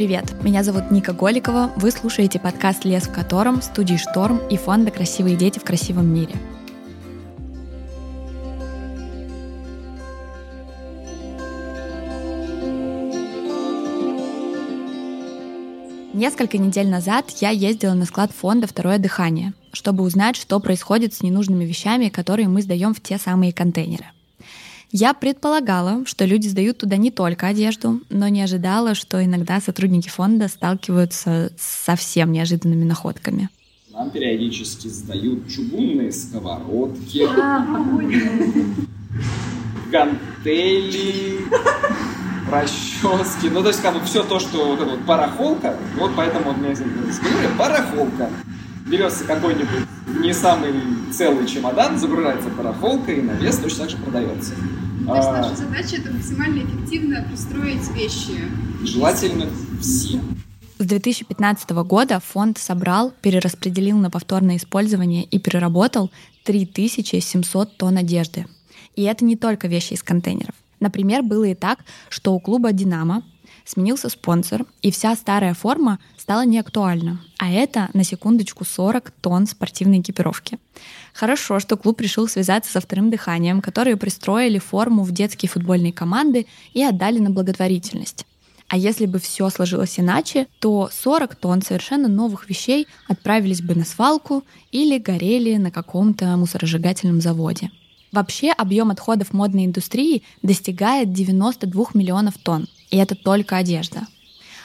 привет! Меня зовут Ника Голикова. Вы слушаете подкаст «Лес в котором» студии «Шторм» и фонда «Красивые дети в красивом мире». Несколько недель назад я ездила на склад фонда «Второе дыхание», чтобы узнать, что происходит с ненужными вещами, которые мы сдаем в те самые контейнеры. Я предполагала, что люди сдают туда не только одежду, но не ожидала, что иногда сотрудники фонда сталкиваются с совсем неожиданными находками. Нам периодически сдают чугунные сковородки, гантели, расчески. Ну, то есть, как бы все то, что вот эта вот барахолка, вот поэтому вот мне сказали, барахолка. Берется какой-нибудь не самый целый чемодан, загружается барахолка и на вес точно так же продается. То есть наша задача это максимально эффективно пристроить вещи. Желательно все. С 2015 года фонд собрал, перераспределил на повторное использование и переработал 3700 тонн одежды. И это не только вещи из контейнеров. Например, было и так, что у клуба «Динамо» сменился спонсор, и вся старая форма стала неактуальна. А это, на секундочку, 40 тонн спортивной экипировки. Хорошо, что клуб решил связаться со вторым дыханием, которые пристроили форму в детские футбольные команды и отдали на благотворительность. А если бы все сложилось иначе, то 40 тонн совершенно новых вещей отправились бы на свалку или горели на каком-то мусоросжигательном заводе. Вообще объем отходов модной индустрии достигает 92 миллионов тонн, и это только одежда.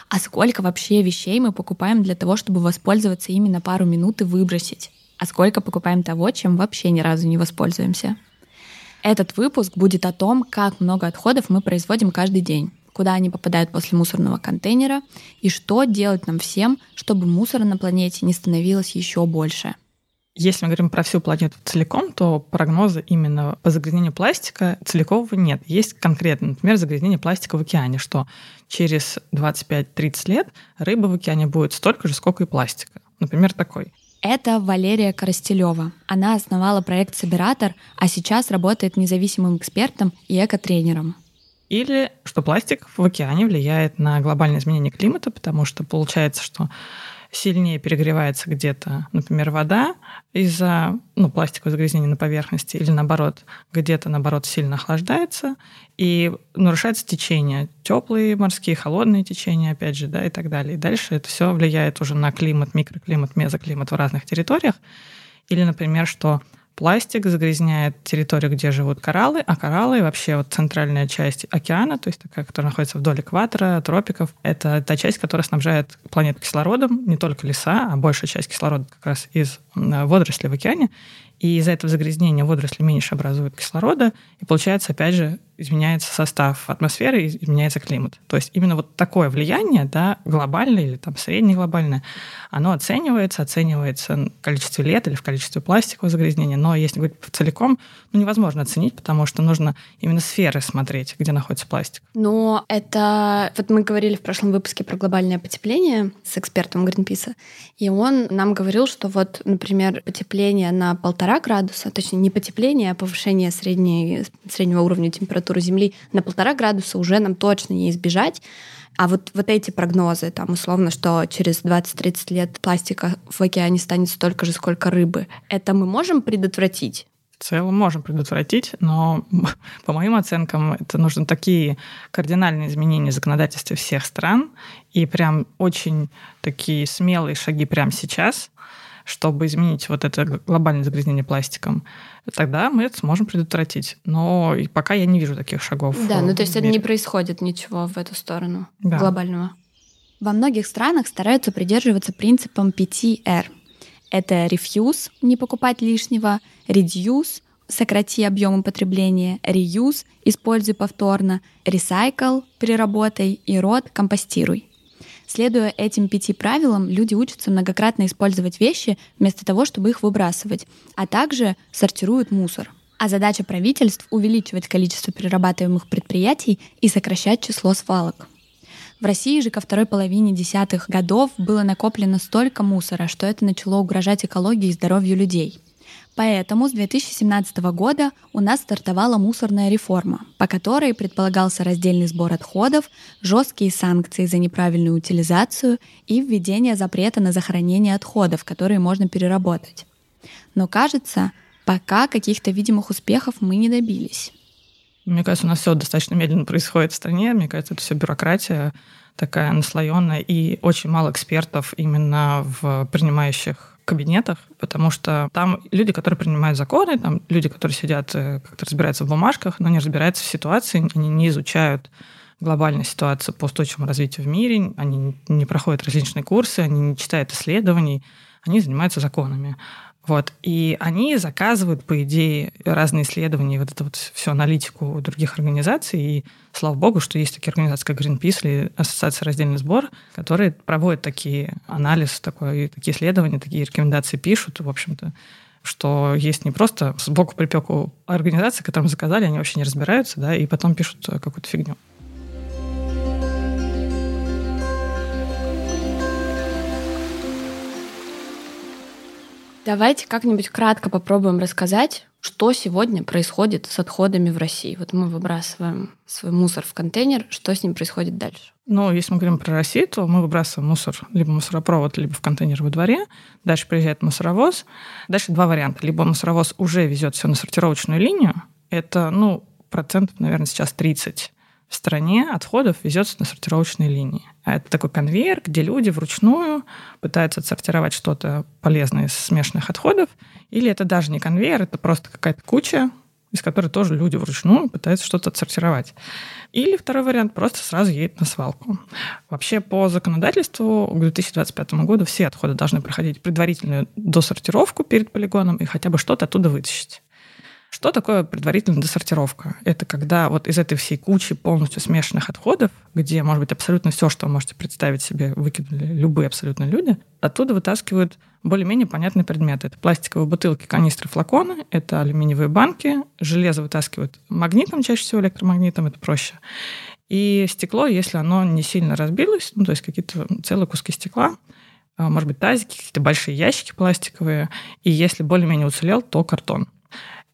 А сколько вообще вещей мы покупаем для того, чтобы воспользоваться именно пару минут и выбросить? А сколько покупаем того, чем вообще ни разу не воспользуемся? Этот выпуск будет о том, как много отходов мы производим каждый день, куда они попадают после мусорного контейнера и что делать нам всем, чтобы мусора на планете не становилось еще больше – если мы говорим про всю планету целиком, то прогноза именно по загрязнению пластика целикового нет. Есть конкретно, например, загрязнение пластика в океане, что через 25-30 лет рыба в океане будет столько же, сколько и пластика. Например, такой. Это Валерия Коростелева. Она основала проект «Собиратор», а сейчас работает независимым экспертом и экотренером. Или что пластик в океане влияет на глобальное изменение климата, потому что получается, что сильнее перегревается где-то, например, вода из-за ну, пластикового загрязнения на поверхности, или наоборот, где-то, наоборот, сильно охлаждается, и нарушается течение. Теплые морские, холодные течения, опять же, да, и так далее. И дальше это все влияет уже на климат, микроклимат, мезоклимат в разных территориях. Или, например, что Пластик загрязняет территорию, где живут кораллы, а кораллы вообще вот центральная часть океана, то есть такая, которая находится вдоль экватора, тропиков, это та часть, которая снабжает планету кислородом, не только леса, а большая часть кислорода как раз из водорослей в океане. И из-за этого загрязнения водоросли меньше образуют кислорода, и получается, опять же, изменяется состав атмосферы, изменяется климат. То есть именно вот такое влияние, да, глобальное или там среднеглобальное, оно оценивается, оценивается в количестве лет или в количестве пластикового загрязнения, но если говорить целиком, ну, невозможно оценить, потому что нужно именно сферы смотреть, где находится пластик. Но это... Вот мы говорили в прошлом выпуске про глобальное потепление с экспертом Гринписа, и он нам говорил, что вот, например, потепление на полтора градуса, точнее, не потепление, а повышение средней, среднего уровня температуры Земли на полтора градуса уже нам точно не избежать. А вот, вот эти прогнозы, там условно, что через 20-30 лет пластика в океане станет столько же, сколько рыбы, это мы можем предотвратить? В целом можем предотвратить, но по моим оценкам это нужны такие кардинальные изменения в законодательстве всех стран и прям очень такие смелые шаги прямо сейчас, чтобы изменить вот это глобальное загрязнение пластиком, тогда мы это сможем предотвратить. Но и пока я не вижу таких шагов. Да, ну то есть это не происходит ничего в эту сторону да. глобального. Во многих странах стараются придерживаться принципом 5R. Это refuse, не покупать лишнего, reduce, сократи объемы потребления, reuse, используй повторно, recycle, переработай и рот, компостируй. Следуя этим пяти правилам, люди учатся многократно использовать вещи вместо того, чтобы их выбрасывать, а также сортируют мусор. А задача правительств — увеличивать количество перерабатываемых предприятий и сокращать число свалок. В России же ко второй половине десятых годов было накоплено столько мусора, что это начало угрожать экологии и здоровью людей. Поэтому с 2017 года у нас стартовала мусорная реформа, по которой предполагался раздельный сбор отходов, жесткие санкции за неправильную утилизацию и введение запрета на захоронение отходов, которые можно переработать. Но кажется, пока каких-то видимых успехов мы не добились. Мне кажется, у нас все достаточно медленно происходит в стране. Мне кажется, это все бюрократия такая наслоенная и очень мало экспертов именно в принимающих кабинетах, потому что там люди, которые принимают законы, там люди, которые сидят, э, как-то разбираются в бумажках, но не разбираются в ситуации, они не изучают глобальную ситуацию по устойчивому развитию в мире, они не проходят различные курсы, они не читают исследований, они занимаются законами. Вот. И они заказывают, по идее, разные исследования, вот эту вот всю аналитику у других организаций. И слава богу, что есть такие организации, как Greenpeace или Ассоциация раздельный сбор, которые проводят такие анализы, такое, такие исследования, такие рекомендации пишут, в общем-то что есть не просто сбоку припеку организации, которым заказали, они вообще не разбираются, да, и потом пишут какую-то фигню. Давайте как-нибудь кратко попробуем рассказать, что сегодня происходит с отходами в России. Вот мы выбрасываем свой мусор в контейнер, что с ним происходит дальше? Ну, если мы говорим про Россию, то мы выбрасываем мусор либо мусоропровод, либо в контейнер во дворе. Дальше приезжает мусоровоз. Дальше два варианта. Либо мусоровоз уже везет все на сортировочную линию. Это, ну, процентов, наверное, сейчас 30 в стране отходов везется на сортировочные линии. А это такой конвейер, где люди вручную пытаются отсортировать что-то полезное из смешанных отходов. Или это даже не конвейер, это просто какая-то куча, из которой тоже люди вручную пытаются что-то отсортировать. Или второй вариант просто сразу едет на свалку. Вообще по законодательству к 2025 году все отходы должны проходить предварительную досортировку перед полигоном и хотя бы что-то оттуда вытащить. Что такое предварительная досортировка? Это когда вот из этой всей кучи полностью смешанных отходов, где, может быть, абсолютно все, что вы можете представить себе, выкинули любые абсолютно люди, оттуда вытаскивают более-менее понятные предметы. Это пластиковые бутылки, канистры, флаконы, это алюминиевые банки, железо вытаскивают магнитом, чаще всего электромагнитом, это проще. И стекло, если оно не сильно разбилось, ну, то есть какие-то целые куски стекла, а, может быть, тазики, какие-то большие ящики пластиковые, и если более-менее уцелел, то картон.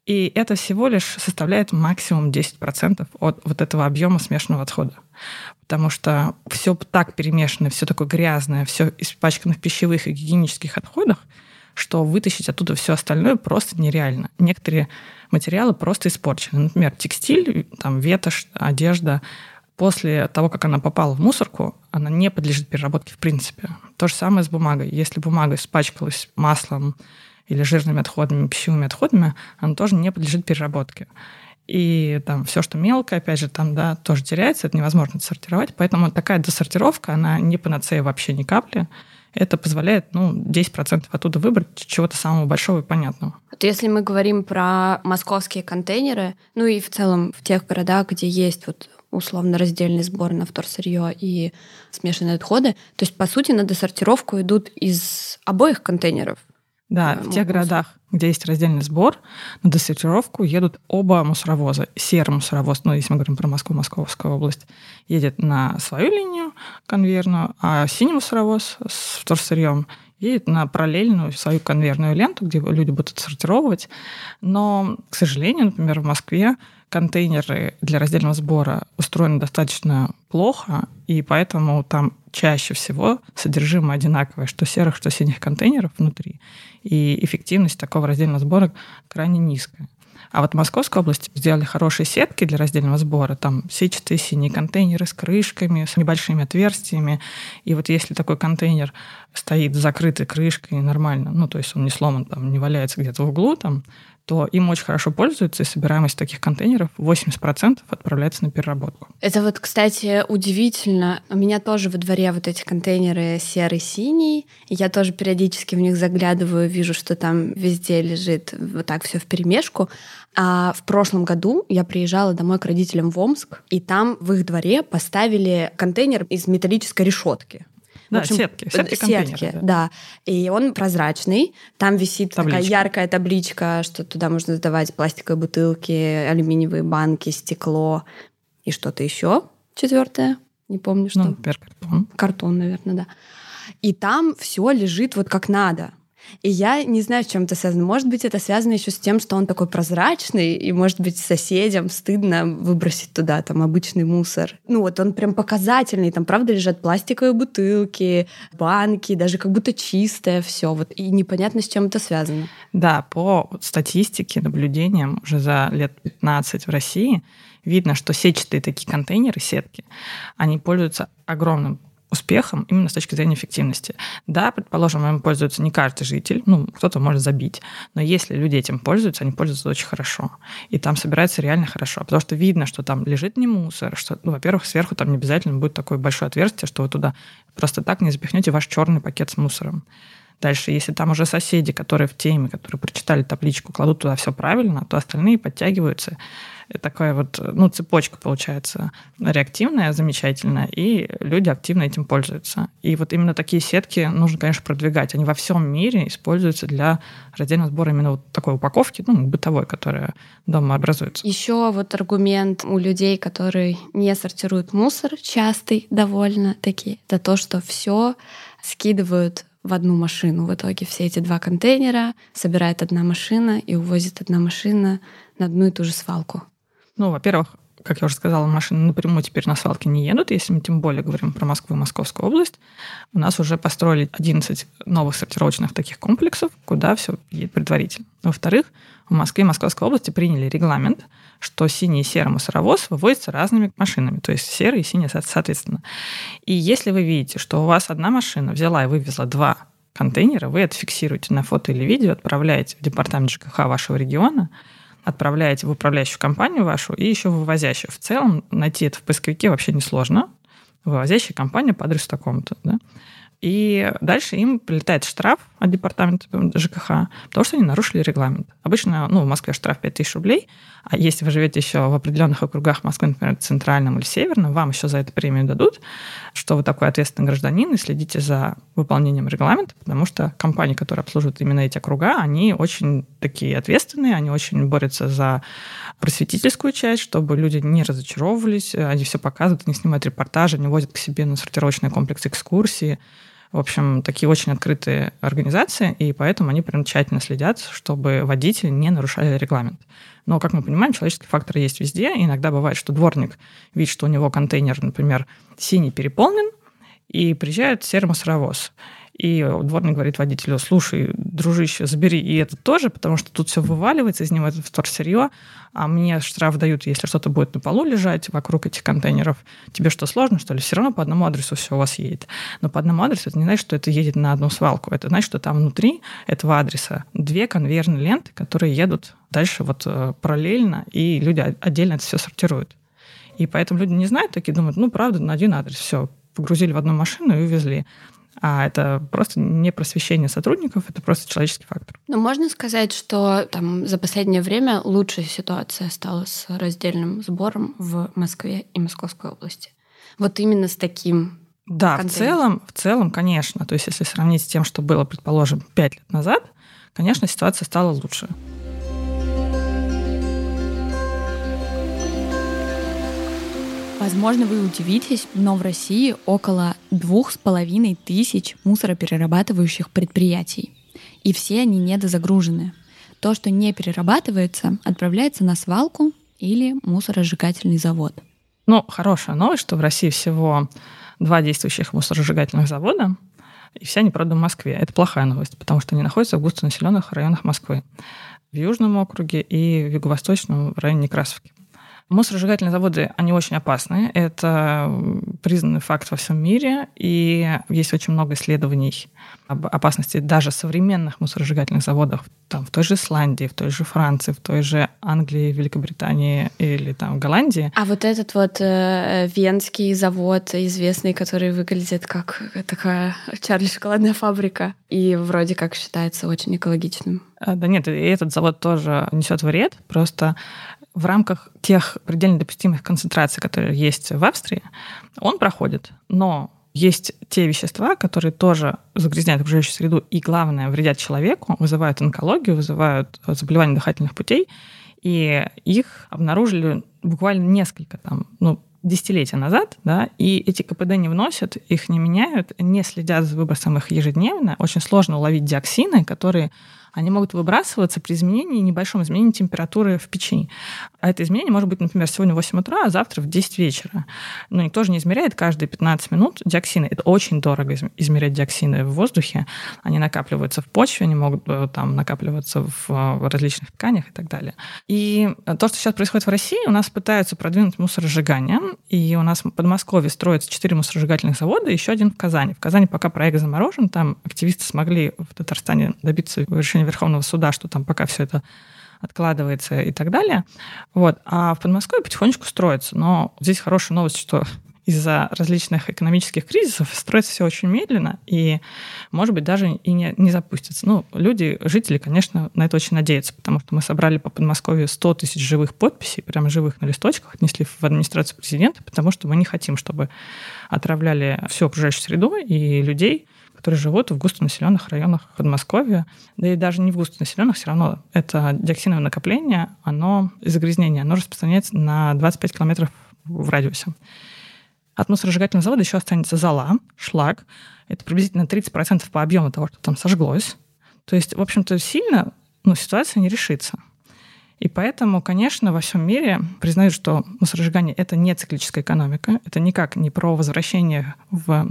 И это всего лишь составляет максимум 10% от вот этого объема смешанного отхода. Потому что все так перемешано, все такое грязное, все испачкано в пищевых и гигиенических отходах, что вытащить оттуда все остальное просто нереально. Некоторые материалы просто испорчены. Например, текстиль, там, ветошь, одежда. После того, как она попала в мусорку, она не подлежит переработке в принципе. То же самое с бумагой. Если бумага испачкалась маслом, или жирными отходами, пищевыми отходами, оно тоже не подлежит переработке. И там все, что мелкое, опять же, там, да, тоже теряется, это невозможно сортировать. Поэтому такая досортировка, она не панацея вообще ни капли. Это позволяет, ну, 10% оттуда выбрать чего-то самого большого и понятного. Вот если мы говорим про московские контейнеры, ну и в целом в тех городах, где есть вот условно раздельный сбор на вторсырье и смешанные отходы. То есть, по сути, на досортировку идут из обоих контейнеров. Да, в тех городах, где есть раздельный сбор, на досортировку едут оба мусоровоза. Серый мусоровоз, ну, если мы говорим про Москву, Московскую область, едет на свою линию конвейерную, а синий мусоровоз с вторсырьем едет на параллельную свою конвейерную ленту, где люди будут сортировать. Но, к сожалению, например, в Москве контейнеры для раздельного сбора устроены достаточно плохо, и поэтому там чаще всего содержимое одинаковое, что серых, что синих контейнеров внутри. И эффективность такого раздельного сбора крайне низкая. А вот в Московской области сделали хорошие сетки для раздельного сбора. Там сетчатые синие контейнеры с крышками, с небольшими отверстиями. И вот если такой контейнер стоит закрытой крышкой нормально, ну, то есть он не сломан, там, не валяется где-то в углу, там, то им очень хорошо пользуются, и собираемость таких контейнеров 80% отправляется на переработку. Это вот, кстати, удивительно. У меня тоже во дворе вот эти контейнеры серый-синий, и я тоже периодически в них заглядываю, вижу, что там везде лежит вот так все в перемешку. А в прошлом году я приезжала домой к родителям в Омск, и там в их дворе поставили контейнер из металлической решетки. Да, общем, сетки, сетки, сетки да. да. И он прозрачный. Там висит табличка. такая яркая табличка, что туда можно сдавать пластиковые бутылки, алюминиевые банки, стекло и что-то еще. Четвертое. Не помню, что. Ну, например, картон. Картон, наверное, да. И там все лежит вот как надо. И я не знаю, с чем это связано. Может быть, это связано еще с тем, что он такой прозрачный, и, может быть, соседям стыдно выбросить туда там обычный мусор. Ну вот он прям показательный. Там, правда, лежат пластиковые бутылки, банки, даже как будто чистое все. Вот. И непонятно, с чем это связано. Да, по статистике, наблюдениям уже за лет 15 в России видно, что сетчатые такие контейнеры, сетки, они пользуются огромным успехом именно с точки зрения эффективности. Да, предположим, им пользуется не каждый житель, ну, кто-то может забить, но если люди этим пользуются, они пользуются очень хорошо. И там собирается реально хорошо, потому что видно, что там лежит не мусор, что, ну, во-первых, сверху там не обязательно будет такое большое отверстие, что вы туда просто так не запихнете ваш черный пакет с мусором. Дальше, если там уже соседи, которые в теме, которые прочитали табличку, кладут туда все правильно, то остальные подтягиваются такая вот, ну, цепочка получается реактивная, замечательная, и люди активно этим пользуются. И вот именно такие сетки нужно, конечно, продвигать. Они во всем мире используются для раздельного сбора именно вот такой упаковки, ну, бытовой, которая дома образуется. Еще вот аргумент у людей, которые не сортируют мусор, частый довольно таки, это то, что все скидывают в одну машину. В итоге все эти два контейнера собирает одна машина и увозит одна машина на одну и ту же свалку. Ну, во-первых, как я уже сказала, машины напрямую теперь на свалке не едут, если мы тем более говорим про Москву и Московскую область. У нас уже построили 11 новых сортировочных таких комплексов, куда все едет предварительно. Во-вторых, в Москве и Московской области приняли регламент, что синий и серый мусоровоз вывозятся разными машинами, то есть серый и синий соответственно. И если вы видите, что у вас одна машина взяла и вывезла два контейнера, вы это фиксируете на фото или видео, отправляете в департамент ЖКХ вашего региона, отправляете в управляющую компанию вашу и еще вывозящую. В целом найти это в поисковике вообще несложно. Вывозящая компания по адресу такому-то. Да? И дальше им прилетает штраф от департамента ЖКХ, потому что они нарушили регламент. Обычно, ну, в Москве штраф 5000 рублей, а если вы живете еще в определенных округах Москвы, например, центральном или северном, вам еще за это премию дадут, что вы такой ответственный гражданин и следите за выполнением регламента, потому что компании, которые обслуживают именно эти округа, они очень такие ответственные, они очень борются за просветительскую часть, чтобы люди не разочаровывались, они все показывают, они снимают репортажи, они возят к себе на сортировочный комплекс экскурсии, в общем, такие очень открытые организации, и поэтому они прям тщательно следят, чтобы водители не нарушали регламент. Но, как мы понимаем, человеческий фактор есть везде. И иногда бывает, что дворник видит, что у него контейнер, например, синий переполнен, и приезжает серый мусоровоз. И дворник говорит водителю, слушай, дружище, забери и это тоже, потому что тут все вываливается, из него это вторсырье, а мне штраф дают, если что-то будет на полу лежать вокруг этих контейнеров. Тебе что, сложно, что ли? Все равно по одному адресу все у вас едет. Но по одному адресу это не значит, что это едет на одну свалку. Это значит, что там внутри этого адреса две конвейерные ленты, которые едут дальше вот э, параллельно, и люди отдельно это все сортируют. И поэтому люди не знают, такие думают, ну, правда, на один адрес, все, погрузили в одну машину и увезли. А это просто не просвещение сотрудников, это просто человеческий фактор. Но можно сказать, что там за последнее время лучшая ситуация стала с раздельным сбором в Москве и Московской области. Вот именно с таким да, в целом, в целом, конечно. То есть, если сравнить с тем, что было, предположим, пять лет назад, конечно, ситуация стала лучше. Возможно, вы удивитесь, но в России около двух с половиной тысяч мусороперерабатывающих предприятий. И все они недозагружены. То, что не перерабатывается, отправляется на свалку или мусоросжигательный завод. Ну, хорошая новость, что в России всего два действующих мусоросжигательных завода, и все они, правда, в Москве. Это плохая новость, потому что они находятся в густонаселенных районах Москвы. В Южном округе и в Юго-Восточном в районе Некрасовки. Мусоросжигательные заводы, они очень опасны. Это признанный факт во всем мире. И есть очень много исследований об опасности даже современных мусоросжигательных заводов там, в той же Исландии, в той же Франции, в той же Англии, Великобритании или там Голландии. А вот этот вот э, венский завод известный, который выглядит как такая Чарли шоколадная фабрика и вроде как считается очень экологичным. А, да нет, и этот завод тоже несет вред, просто в рамках тех предельно допустимых концентраций, которые есть в Австрии, он проходит. Но есть те вещества, которые тоже загрязняют окружающую среду и, главное, вредят человеку, вызывают онкологию, вызывают заболевания дыхательных путей. И их обнаружили буквально несколько, там, ну, десятилетия назад, да, и эти КПД не вносят, их не меняют, не следят за выбросом их ежедневно. Очень сложно уловить диоксины, которые они могут выбрасываться при изменении, небольшом изменении температуры в печи. А это изменение может быть, например, сегодня в 8 утра, а завтра в 10 вечера. Но никто же не измеряет каждые 15 минут диоксины. Это очень дорого измерять диоксины в воздухе. Они накапливаются в почве, они могут э, там накапливаться в различных тканях и так далее. И то, что сейчас происходит в России, у нас пытаются продвинуть мусоросжигание, и у нас в Подмосковье строятся 4 мусоросжигательных завода, еще один в Казани. В Казани пока проект заморожен, там активисты смогли в Татарстане добиться решения решение Верховного суда, что там пока все это откладывается и так далее. Вот. А в Подмосковье потихонечку строится. Но здесь хорошая новость, что из-за различных экономических кризисов строится все очень медленно и, может быть, даже и не, не запустится. Ну, люди, жители, конечно, на это очень надеются, потому что мы собрали по Подмосковью 100 тысяч живых подписей, прямо живых на листочках, отнесли в администрацию президента, потому что мы не хотим, чтобы отравляли всю окружающую среду и людей, которые живут в густонаселенных районах Подмосковья, да и даже не в густонаселенных, все равно это диоксиновое накопление, оно загрязнение, оно распространяется на 25 километров в радиусе. От мусоросжигательного завода еще останется зола, шлак. Это приблизительно 30% по объему того, что там сожглось. То есть, в общем-то, сильно ну, ситуация не решится. И поэтому, конечно, во всем мире признают, что мусоросжигание — это не циклическая экономика, это никак не про возвращение в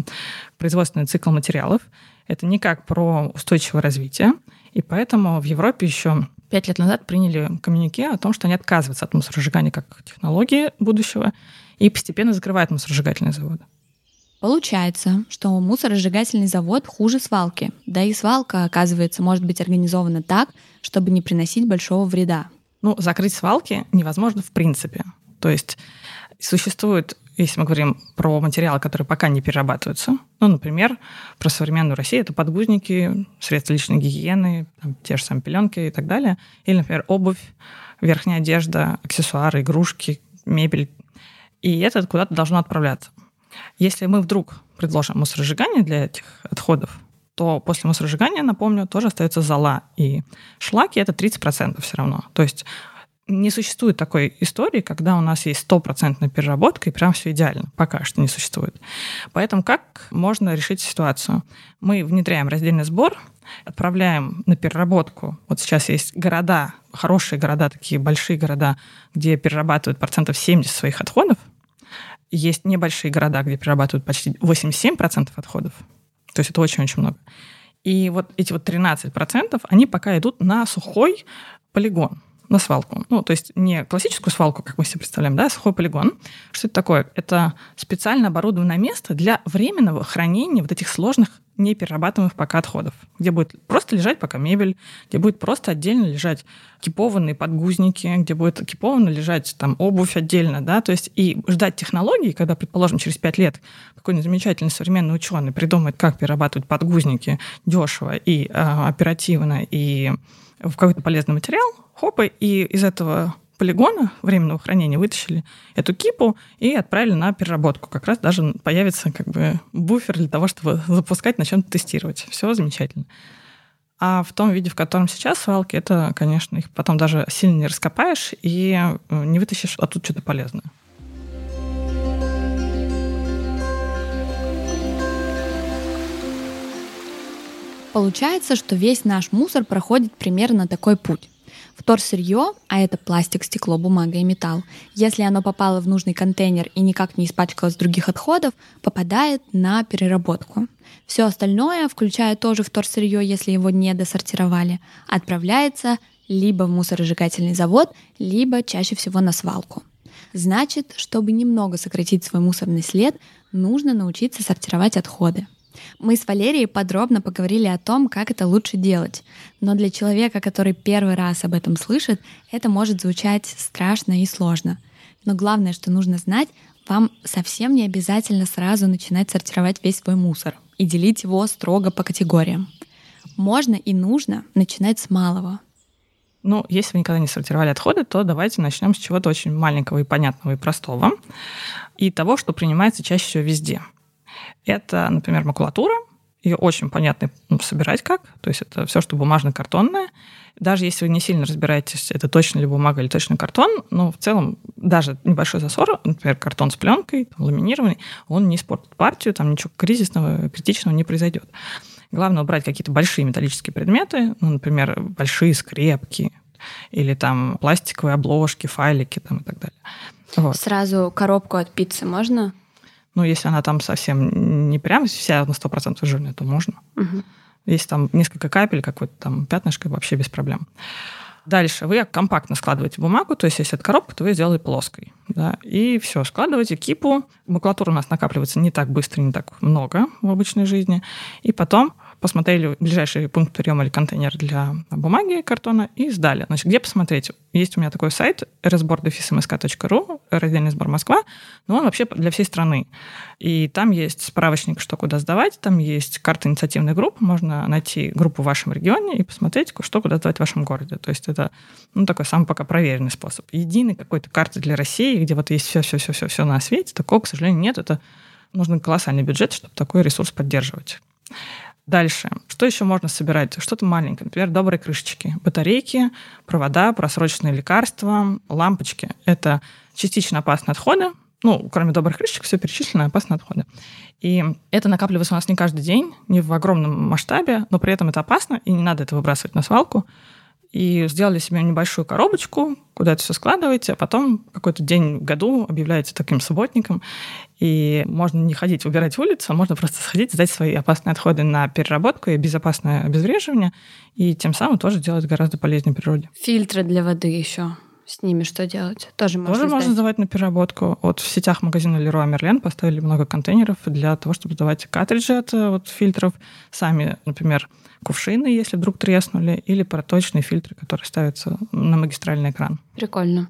производственный цикл материалов, это никак про устойчивое развитие. И поэтому в Европе еще пять лет назад приняли коммюнике о том, что они отказываются от мусоросжигания как технологии будущего и постепенно закрывают мусоросжигательные заводы. Получается, что мусоросжигательный завод хуже свалки. Да и свалка, оказывается, может быть организована так, чтобы не приносить большого вреда. Ну, закрыть свалки невозможно в принципе. То есть существует, если мы говорим про материалы, которые пока не перерабатываются, ну, например, про современную Россию, это подгузники, средства личной гигиены, там, те же самые пеленки и так далее, или, например, обувь, верхняя одежда, аксессуары, игрушки, мебель. И это куда-то должно отправляться. Если мы вдруг предложим мусоросжигание для этих отходов, то после мусоросжигания, напомню, тоже остается зола. И шлаки — это 30% все равно. То есть не существует такой истории, когда у нас есть стопроцентная переработка, и прям все идеально. Пока что не существует. Поэтому как можно решить ситуацию? Мы внедряем раздельный сбор, отправляем на переработку. Вот сейчас есть города, хорошие города, такие большие города, где перерабатывают процентов 70 своих отходов. Есть небольшие города, где перерабатывают почти 87% отходов. То есть это очень-очень много. И вот эти вот 13%, они пока идут на сухой полигон на свалку. Ну, то есть не классическую свалку, как мы себе представляем, да, а сухой полигон. Что это такое? Это специально оборудованное место для временного хранения вот этих сложных неперерабатываемых пока отходов, где будет просто лежать пока мебель, где будет просто отдельно лежать кипованные подгузники, где будет кипованно лежать там обувь отдельно, да, то есть и ждать технологий, когда, предположим, через пять лет какой-нибудь замечательный современный ученый придумает, как перерабатывать подгузники дешево и э, оперативно и в какой-то полезный материал, хопа, и из этого полигона временного хранения вытащили эту кипу и отправили на переработку. Как раз даже появится как бы буфер для того, чтобы запускать, на чем-то тестировать. Все замечательно. А в том виде, в котором сейчас свалки, это, конечно, их потом даже сильно не раскопаешь и э, не вытащишь оттуда что-то полезное. Получается, что весь наш мусор проходит примерно такой путь. Вторсырье, а это пластик, стекло, бумага и металл, если оно попало в нужный контейнер и никак не испачкалось других отходов, попадает на переработку. Все остальное, включая тоже вторсырье, если его не досортировали, отправляется либо в мусоросжигательный завод, либо чаще всего на свалку. Значит, чтобы немного сократить свой мусорный след, нужно научиться сортировать отходы. Мы с Валерией подробно поговорили о том, как это лучше делать. Но для человека, который первый раз об этом слышит, это может звучать страшно и сложно. Но главное, что нужно знать, вам совсем не обязательно сразу начинать сортировать весь свой мусор и делить его строго по категориям. Можно и нужно начинать с малого. Ну, если вы никогда не сортировали отходы, то давайте начнем с чего-то очень маленького и понятного и простого, и того, что принимается чаще всего везде — это, например, макулатура ее очень понятно собирать как. То есть это все, что бумажно-картонное. Даже если вы не сильно разбираетесь, это точно ли бумага или точно картон, но в целом даже небольшой засор, например, картон с пленкой, там, ламинированный, он не испортит партию, там ничего кризисного, критичного не произойдет. Главное убрать какие-то большие металлические предметы, ну, например, большие скрепки или там пластиковые обложки, файлики там, и так далее. Вот. Сразу коробку от пиццы можно? Ну, если она там совсем не прям вся на 100% жирная, то можно. Угу. Если там несколько капель, какое-то там пятнышко, вообще без проблем. Дальше вы компактно складываете бумагу, то есть если это коробка, то вы сделали плоской. Да, и все, складываете кипу. Макулатура у нас накапливается не так быстро, не так много в обычной жизни. И потом посмотрели ближайший пункт приема или контейнер для бумаги, картона и сдали. Значит, где посмотреть? Есть у меня такой сайт разбор.msk.ru, раздельный сбор Москва, но он вообще для всей страны. И там есть справочник, что куда сдавать, там есть карта инициативных групп, можно найти группу в вашем регионе и посмотреть, что куда сдавать в вашем городе. То есть это ну, такой самый пока проверенный способ. Единой какой-то карты для России, где вот есть все-все-все-все на свете, такого, к сожалению, нет. Это нужен колоссальный бюджет, чтобы такой ресурс поддерживать. Дальше. Что еще можно собирать? Что-то маленькое. Например, добрые крышечки. Батарейки, провода, просроченные лекарства, лампочки. Это частично опасные отходы. Ну, кроме добрых крышечек, все перечислено опасные отходы. И это накапливается у нас не каждый день, не в огромном масштабе, но при этом это опасно, и не надо это выбрасывать на свалку и сделали себе небольшую коробочку, куда это все складываете, а потом какой-то день в году объявляете таким субботником, и можно не ходить убирать улицу, а можно просто сходить, сдать свои опасные отходы на переработку и безопасное обезвреживание, и тем самым тоже делать гораздо полезнее природе. Фильтры для воды еще с ними что делать? Тоже можно Тоже можно сдавать на переработку. Вот в сетях магазина Leroy Merlin поставили много контейнеров для того, чтобы сдавать картриджи от э, вот, фильтров. Сами, например, кувшины, если вдруг треснули, или проточные фильтры, которые ставятся на магистральный экран. Прикольно.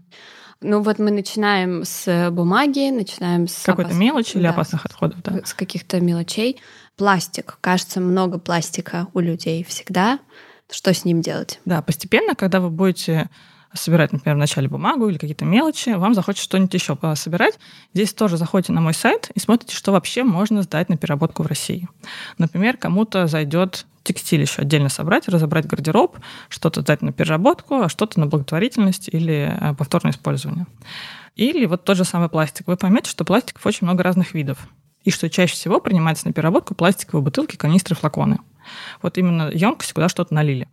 Ну вот мы начинаем с бумаги, начинаем с... Какой-то опас... мелочи или да, опасных отходов, да. С каких-то мелочей. Пластик. Кажется, много пластика у людей всегда. Что с ним делать? Да, постепенно, когда вы будете собирать, например, вначале бумагу или какие-то мелочи, вам захочется что-нибудь еще собирать. Здесь тоже заходите на мой сайт и смотрите, что вообще можно сдать на переработку в России. Например, кому-то зайдет текстиль еще отдельно собрать, разобрать гардероб, что-то дать на переработку, а что-то на благотворительность или э, повторное использование. Или вот тот же самый пластик. Вы поймете, что пластиков очень много разных видов. И что чаще всего принимается на переработку пластиковые бутылки, канистры, флаконы. Вот именно емкость, куда что-то налили.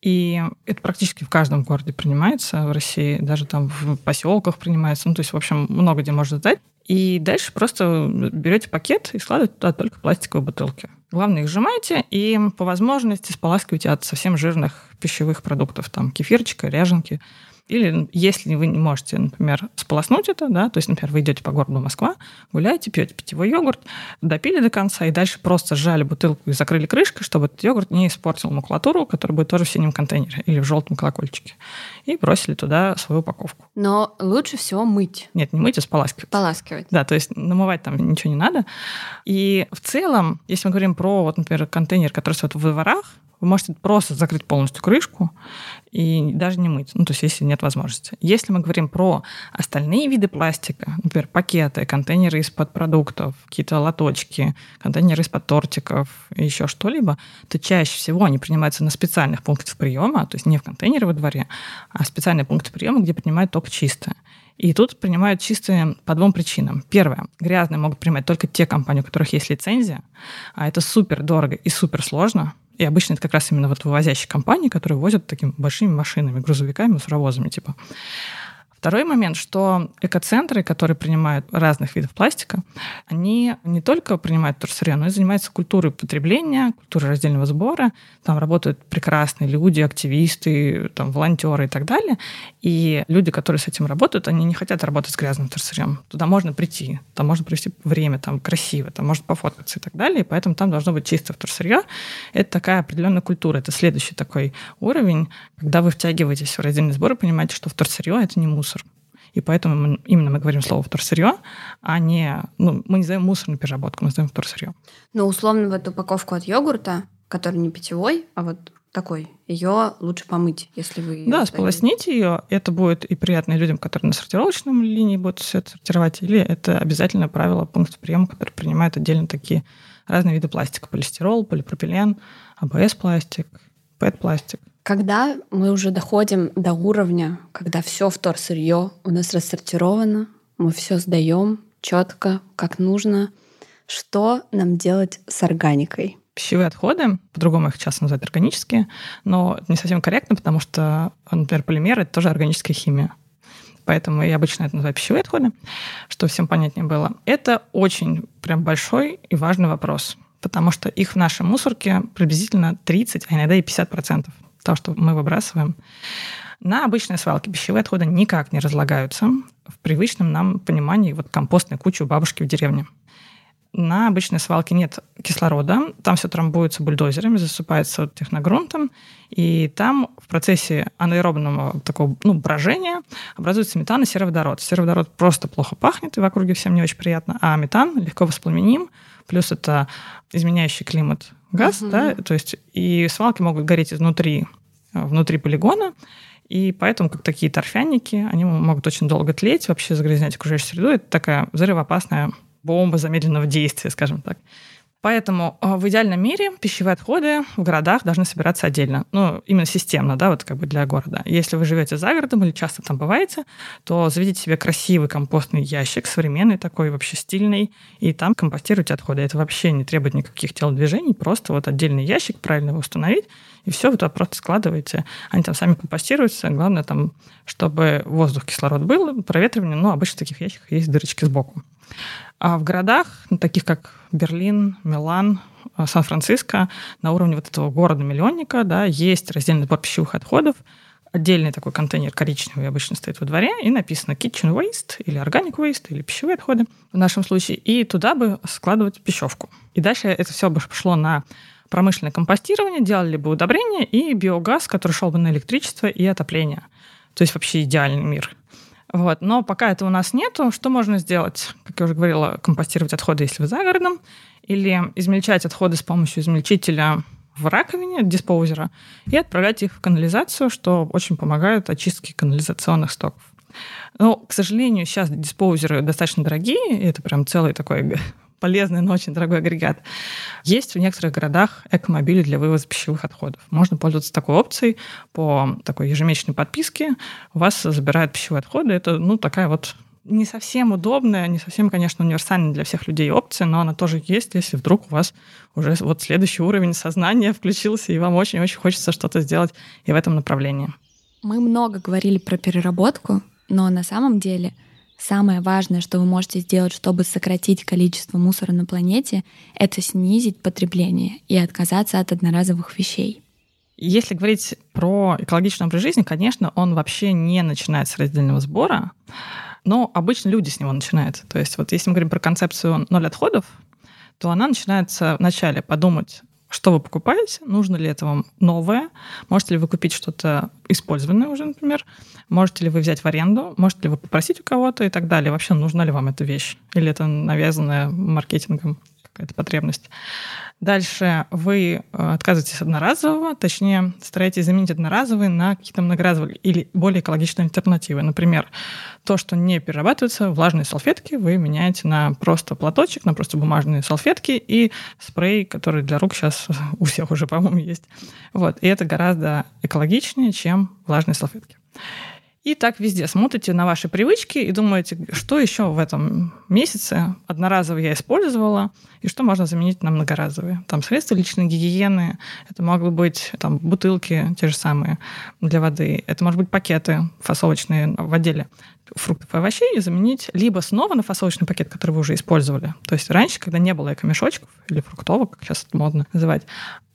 И это практически в каждом городе принимается в России, даже там в поселках принимается. Ну, то есть, в общем, много где можно сдать. И дальше просто берете пакет и складываете туда только пластиковые бутылки. Главное, их сжимаете и по возможности споласкивайте от совсем жирных пищевых продуктов, там кефирчика, ряженки. Или если вы не можете, например, сполоснуть это, да, то есть, например, вы идете по городу Москва, гуляете, пьете питьевой йогурт, допили до конца и дальше просто сжали бутылку и закрыли крышкой, чтобы этот йогурт не испортил макулатуру, которая будет тоже в синем контейнере или в желтом колокольчике. И бросили туда свою упаковку. Но лучше всего мыть. Нет, не мыть, а споласкивать. Споласкивать. Да, то есть намывать там ничего не надо. И в целом, если мы говорим про, вот, например, контейнер, который стоит в дворах, вы можете просто закрыть полностью крышку и даже не мыть, ну, то есть если нет возможности. Если мы говорим про остальные виды пластика, например, пакеты, контейнеры из-под продуктов, какие-то лоточки, контейнеры из-под тортиков еще что-либо, то чаще всего они принимаются на специальных пунктах приема, то есть не в контейнере во дворе, а специальные пункты приема, где принимают только чистое. И тут принимают чистые по двум причинам. Первое. Грязные могут принимать только те компании, у которых есть лицензия, а это супер дорого и супер сложно. И обычно это как раз именно вот вывозящие компании, которые возят такими большими машинами, грузовиками, мусоровозами типа. Второй момент, что экоцентры, которые принимают разных видов пластика, они не только принимают вторсырье, но и занимаются культурой потребления, культурой раздельного сбора. Там работают прекрасные люди, активисты, там, волонтеры и так далее. И люди, которые с этим работают, они не хотят работать с грязным вторсырьем. Туда можно прийти, там можно провести время, там красиво, там можно пофоткаться и так далее. И поэтому там должно быть чистое вторсырье. Это такая определенная культура. Это следующий такой уровень, когда вы втягиваетесь в раздельный сбор и понимаете, что вторсырье — это не мусор мусор. И поэтому именно мы говорим слово вторсырье, а не... Ну, мы не называем мусор на переработку, мы называем вторсырье. Ну, условно, вот упаковку от йогурта, который не питьевой, а вот такой, ее лучше помыть, если вы... Да, сполосните ее. Это будет и приятно людям, которые на сортировочном линии будут все это сортировать, или это обязательное правило пункт приема, который принимают отдельно такие разные виды пластика. Полистирол, полипропилен, АБС-пластик, ПЭТ-пластик. Когда мы уже доходим до уровня, когда все вторсырье у нас рассортировано, мы все сдаем четко, как нужно, что нам делать с органикой? Пищевые отходы, по-другому их часто называют органические, но не совсем корректно, потому что, например, полимеры — это тоже органическая химия. Поэтому я обычно это называю пищевые отходы, что всем понятнее было. Это очень прям большой и важный вопрос, потому что их в нашей мусорке приблизительно 30, а иногда и 50 процентов того, что мы выбрасываем. На обычной свалке пищевые отходы никак не разлагаются в привычном нам понимании вот компостной кучи у бабушки в деревне. На обычной свалке нет кислорода, там все трамбуется бульдозерами, засыпается техногрунтом, и там в процессе анаэробного такого ну, брожения образуется метан и сероводород. Сероводород просто плохо пахнет, и в округе всем не очень приятно, а метан легко воспламеним, плюс это изменяющий климат газ, угу. да, то есть и свалки могут гореть изнутри, э, внутри полигона, и поэтому, как такие торфяники, они могут очень долго тлеть, вообще загрязнять окружающую среду. Это такая взрывоопасная бомба замедленного действия, скажем так. Поэтому э, в идеальном мире пищевые отходы в городах должны собираться отдельно. Ну, именно системно, да, вот как бы для города. Если вы живете за городом или часто там бываете, то заведите себе красивый компостный ящик, современный такой, вообще стильный, и там компостируйте отходы. Это вообще не требует никаких телодвижений, просто вот отдельный ящик, правильно его установить, и все, вы туда просто складываете. Они там сами компостируются. Главное там, чтобы воздух, кислород был, проветривание. Ну, обычно в таких ящиках есть дырочки сбоку. А в городах, ну, таких как Берлин, Милан, э, Сан-Франциско, на уровне вот этого города-миллионника, да, есть раздельный сбор пищевых отходов, отдельный такой контейнер коричневый обычно стоит во дворе, и написано kitchen waste или organic waste или пищевые отходы в нашем случае, и туда бы складывать пищевку. И дальше это все бы пошло на промышленное компостирование, делали бы удобрения и биогаз, который шел бы на электричество и отопление. То есть вообще идеальный мир. Вот. Но пока этого у нас нету, что можно сделать? Как я уже говорила, компостировать отходы, если вы за городом, или измельчать отходы с помощью измельчителя в раковине, диспоузера, и отправлять их в канализацию, что очень помогает очистке канализационных стоков. Но, к сожалению, сейчас диспоузеры достаточно дорогие, это прям целый такой полезный, но очень дорогой агрегат. Есть в некоторых городах экомобили для вывоза пищевых отходов. Можно пользоваться такой опцией по такой ежемесячной подписке. У вас забирают пищевые отходы. Это, ну, такая вот не совсем удобная, не совсем, конечно, универсальная для всех людей опция, но она тоже есть, если вдруг у вас уже вот следующий уровень сознания включился, и вам очень-очень хочется что-то сделать и в этом направлении. Мы много говорили про переработку, но на самом деле — Самое важное, что вы можете сделать, чтобы сократить количество мусора на планете, это снизить потребление и отказаться от одноразовых вещей. Если говорить про экологичный образ жизни, конечно, он вообще не начинает с раздельного сбора, но обычно люди с него начинают. То есть вот если мы говорим про концепцию ноль отходов, то она начинается вначале подумать, что вы покупаете, нужно ли это вам новое, можете ли вы купить что-то использованное уже, например, можете ли вы взять в аренду, можете ли вы попросить у кого-то и так далее. Вообще, нужна ли вам эта вещь? Или это навязанная маркетингом какая-то потребность? Дальше вы э, отказываетесь от одноразового, точнее, стараетесь заменить одноразовые на какие-то многоразовые или более экологичные альтернативы. Например, то, что не перерабатывается, влажные салфетки вы меняете на просто платочек, на просто бумажные салфетки и спрей, который для рук сейчас у всех уже, по-моему, есть. Вот. И это гораздо экологичнее, чем влажные салфетки. И так везде смотрите на ваши привычки и думаете, что еще в этом месяце одноразово я использовала, и что можно заменить на многоразовые. Там средства личной гигиены, это могут быть там, бутылки те же самые для воды, это может быть пакеты фасовочные в отделе фруктов и овощей и заменить либо снова на фасовочный пакет, который вы уже использовали. То есть раньше, когда не было эко-мешочков или фруктовок, как сейчас это модно называть,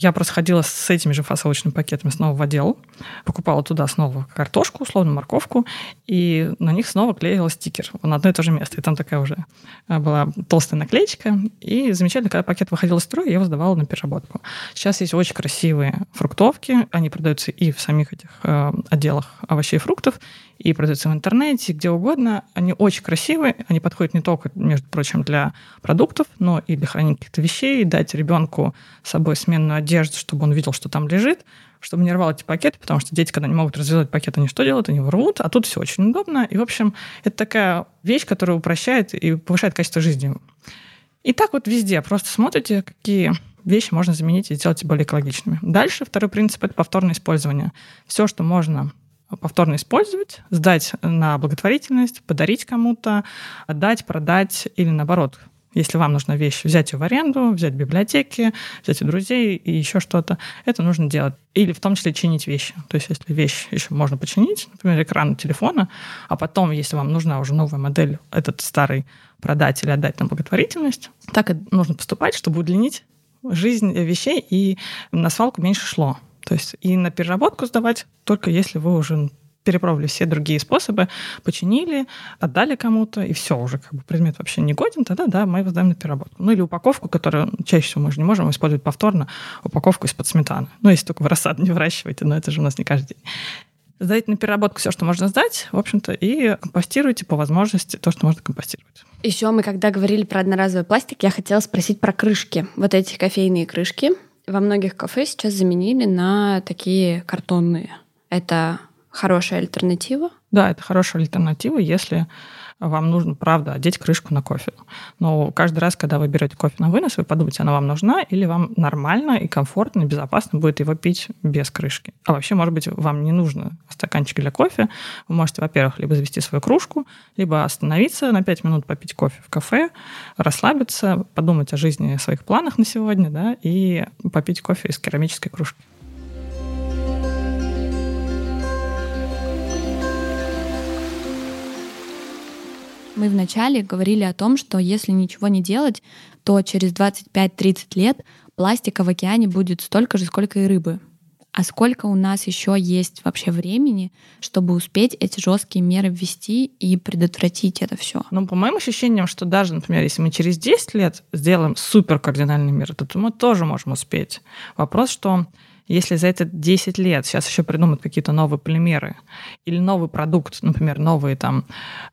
я просто ходила с этими же фасовочными пакетами снова в отдел, покупала туда снова картошку, условно морковку, и на них снова клеила стикер на одно и то же место. И там такая уже э, была толстая наклеечка. И замечательно, когда пакет выходил из строя, я его сдавала на переработку. Сейчас есть очень красивые фруктовки. Они продаются и в самих этих э, отделах овощей и фруктов, и продаются в интернете, где угодно. Они очень красивые, они подходят не только, между прочим, для продуктов, но и для хранения каких-то вещей, дать ребенку с собой сменную одежду, чтобы он видел, что там лежит, чтобы не рвал эти пакеты, потому что дети, когда не могут развязать пакет, они что делают? Они рвут, а тут все очень удобно. И, в общем, это такая вещь, которая упрощает и повышает качество жизни. И так вот везде просто смотрите, какие вещи можно заменить и сделать более экологичными. Дальше второй принцип — это повторное использование. Все, что можно повторно использовать, сдать на благотворительность, подарить кому-то, отдать, продать или наоборот если вам нужна вещь, взять ее в аренду, взять в библиотеке, взять у друзей и еще что-то, это нужно делать. Или в том числе чинить вещи. То есть если вещь еще можно починить, например, экран телефона, а потом, если вам нужна уже новая модель, этот старый продать или отдать на благотворительность, так и нужно поступать, чтобы удлинить жизнь вещей, и на свалку меньше шло. То есть и на переработку сдавать только если вы уже перепробовали все другие способы, починили, отдали кому-то, и все, уже как бы предмет вообще не годен, тогда да, мы его сдаем на переработку. Ну или упаковку, которую чаще всего мы же не можем использовать повторно, упаковку из-под сметаны. Ну, если только вы рассаду не выращиваете, но это же у нас не каждый день. Сдайте на переработку все, что можно сдать, в общем-то, и компостируйте по возможности то, что можно компостировать. Еще мы, когда говорили про одноразовый пластик, я хотела спросить про крышки. Вот эти кофейные крышки во многих кафе сейчас заменили на такие картонные. Это хорошая альтернатива? Да, это хорошая альтернатива, если вам нужно, правда, одеть крышку на кофе. Но каждый раз, когда вы берете кофе на вынос, вы подумайте, она вам нужна или вам нормально и комфортно, и безопасно будет его пить без крышки. А вообще, может быть, вам не нужно стаканчик для кофе. Вы можете, во-первых, либо завести свою кружку, либо остановиться на 5 минут, попить кофе в кафе, расслабиться, подумать о жизни, о своих планах на сегодня, да, и попить кофе из керамической кружки. Мы вначале говорили о том, что если ничего не делать, то через 25-30 лет пластика в океане будет столько же, сколько и рыбы. А сколько у нас еще есть вообще времени, чтобы успеть эти жесткие меры ввести и предотвратить это все? Ну, по моим ощущениям, что даже, например, если мы через 10 лет сделаем супер кардинальный мир, то мы тоже можем успеть. Вопрос, что если за это 10 лет сейчас еще придумают какие-то новые полимеры или новый продукт, например, новые там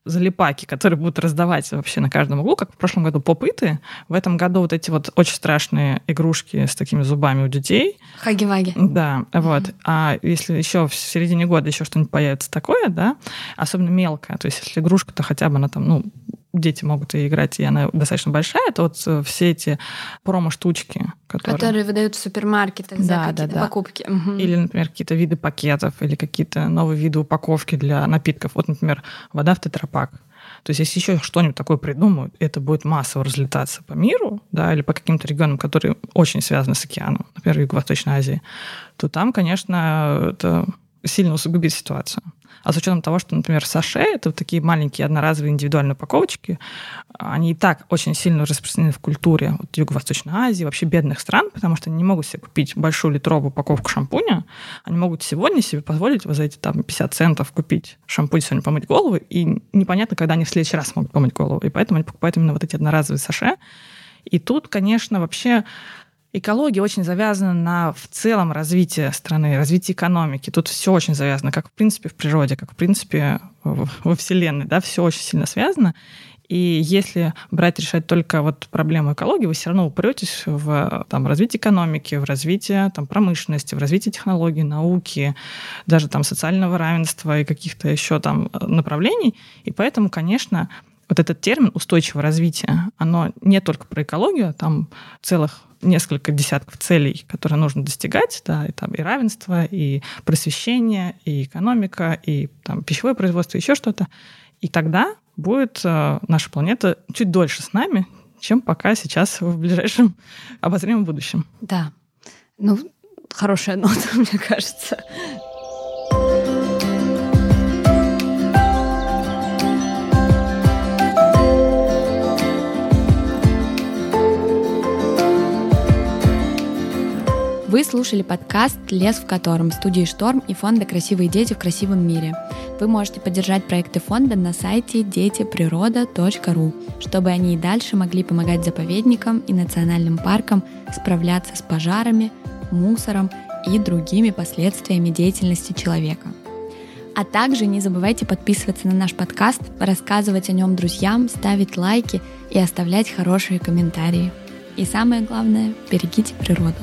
залипаки, которые будут раздавать вообще на каждом углу, как в прошлом году попыты, в этом году вот эти вот очень страшные игрушки с такими зубами у детей. Хаги-ваги. Да, mm-hmm. вот. А если еще в середине года еще что-нибудь появится такое, да, особенно мелкое, то есть если игрушка, то хотя бы она там, ну, дети могут и играть, и она достаточно большая, то вот э, все эти промо-штучки, которые... Которые выдают в супермаркетах да, за какие-то да, да. покупки. Угу. Или, например, какие-то виды пакетов, или какие-то новые виды упаковки для напитков. Вот, например, вода в тетрапак. То есть, если еще что-нибудь такое придумают, это будет массово разлетаться по миру, да, или по каким-то регионам, которые очень связаны с океаном, например, Юго-Восточной Азии, то там, конечно, это сильно усугубит ситуацию. А с учетом того, что, например, саше — это вот такие маленькие одноразовые индивидуальные упаковочки, они и так очень сильно распространены в культуре вот, Юго-Восточной Азии, вообще бедных стран, потому что они не могут себе купить большую литровую упаковку шампуня, они могут сегодня себе позволить вот за эти там 50 центов купить шампунь сегодня помыть голову, и непонятно, когда они в следующий раз могут помыть голову. И поэтому они покупают именно вот эти одноразовые саше. И тут, конечно, вообще Экология очень завязана на в целом развитии страны, развитии экономики. Тут все очень завязано, как в принципе в природе, как в принципе во Вселенной, да, все очень сильно связано. И если брать решать только вот проблему экологии, вы все равно упретесь в там, развитие экономики, в развитие там, промышленности, в развитие технологий, науки, даже там социального равенства и каких-то еще там направлений. И поэтому, конечно, вот этот термин устойчивого развития, оно не только про экологию, а там целых несколько десятков целей, которые нужно достигать, да, и там и равенство, и просвещение, и экономика, и там пищевое производство, еще что-то. И тогда будет э, наша планета чуть дольше с нами, чем пока сейчас в ближайшем обозримом будущем. Да. Ну, хорошая нота, мне кажется. Вы слушали подкаст «Лес в котором» студии «Шторм» и фонда «Красивые дети в красивом мире». Вы можете поддержать проекты фонда на сайте детиприрода.ру, чтобы они и дальше могли помогать заповедникам и национальным паркам справляться с пожарами, мусором и другими последствиями деятельности человека. А также не забывайте подписываться на наш подкаст, рассказывать о нем друзьям, ставить лайки и оставлять хорошие комментарии. И самое главное, берегите природу.